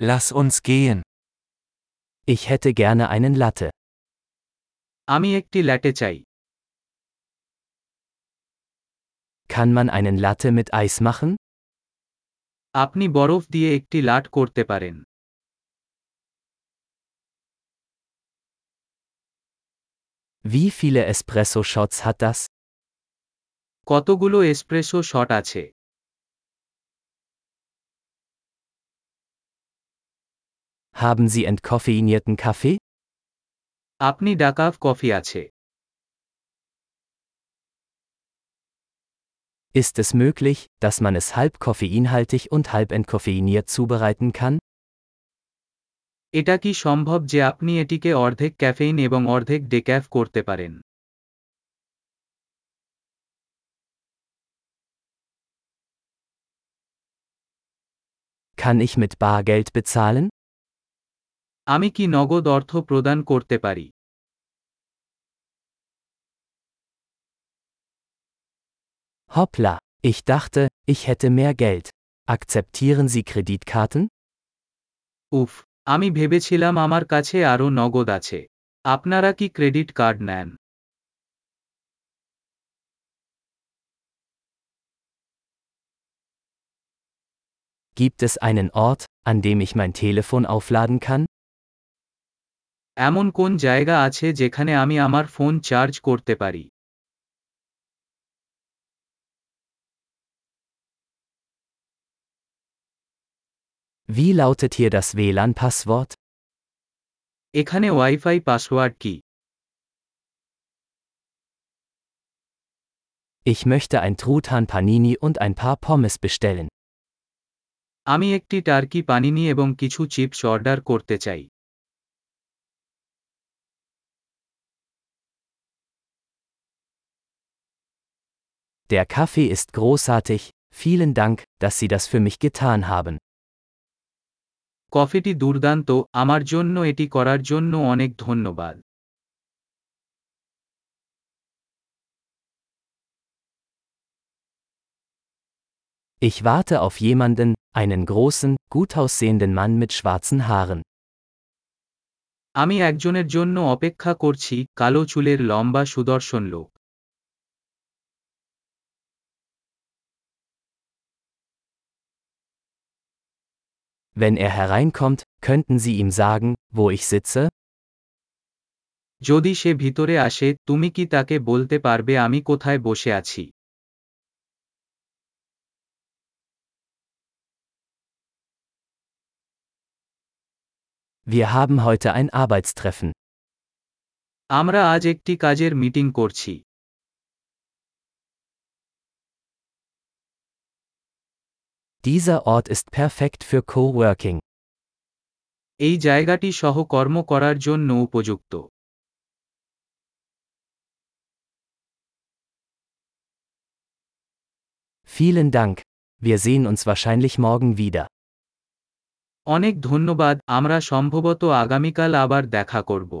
Lass uns gehen. Ich hätte gerne einen Latte. আমি একটি ল্যাটে চাই Kann man einen Latte mit Eis machen? আপনি বরফ দিয়ে একটি লাট করতে পারেন Wie viele Espresso-Shots hat das? কতগুলো এসপ্রেসো শট আছে Haben Sie entkoffeinierten Kaffee? আপনি ডাকাফ কফি আছে Ist es möglich, dass man es halb koffeinhaltig und halb entkoffeiniert zubereiten kann? এটা কি সম্ভব যে আপনি এটিকে অর্ধেক ক্যাফেইন এবং অর্ধেক ডেক্যাফ করতে পারেন Kann ich mit Bargeld bezahlen? আমি কি নগদ অর্থ প্রদান করতে পারি Hoppla, ich dachte, ich hätte mehr Geld. Akzeptieren Sie Kreditkarten? উফ আমি ভেবেছিলাম আমার কাছে আরও নগদ আছে আপনারা কি ক্রেডিট কার্ড নেন Gibt es einen Ort, an dem ich mein Telefon aufladen kann? এমন কোন জায়গা আছে যেখানে আমি আমার ফোন চার্জ করতে পারি Wie lautet hier das WLAN-Passwort? এখানে ওয়াইফাই পাসওয়ার্ড কি Ich möchte ein Truthahn Panini und ein paar Pommes bestellen. আমি একটি টার্কি পানিনি এবং কিছু চিপস অর্ডার করতে চাই Der Kaffee ist großartig, vielen Dank, dass Sie das für mich getan haben. কফিটি দুর্দান্ত আমার জন্য এটি করার জন্য অনেক ধন্যবাদ Ich warte auf jemanden, einen großen, gut aussehenden Mann mit schwarzen Haaren. আমি একজনের জন্য অপেক্ষা করছি কালো চুলের লম্বা সুদর্শন লোক Wenn er hereinkommt, könnten Sie ihm sagen, wo ich sitze? যদি সে ভিতরে আসে তুমি কি তাকে বলতে পারবে আমি কোথায় বসে আছি Wir haben heute ein Arbeitstreffen. আমরা আজ একটি কাজের মিটিং করছি Dieser Ort ist perfekt für Coworking. এই জায়গাটি সহকর্ম করার জন্য উপযুক্ত Vielen Dank. Wir sehen uns wahrscheinlich morgen wieder. অনেক ধন্যবাদ আমরা সম্ভবত আগামীকাল আবার দেখা করব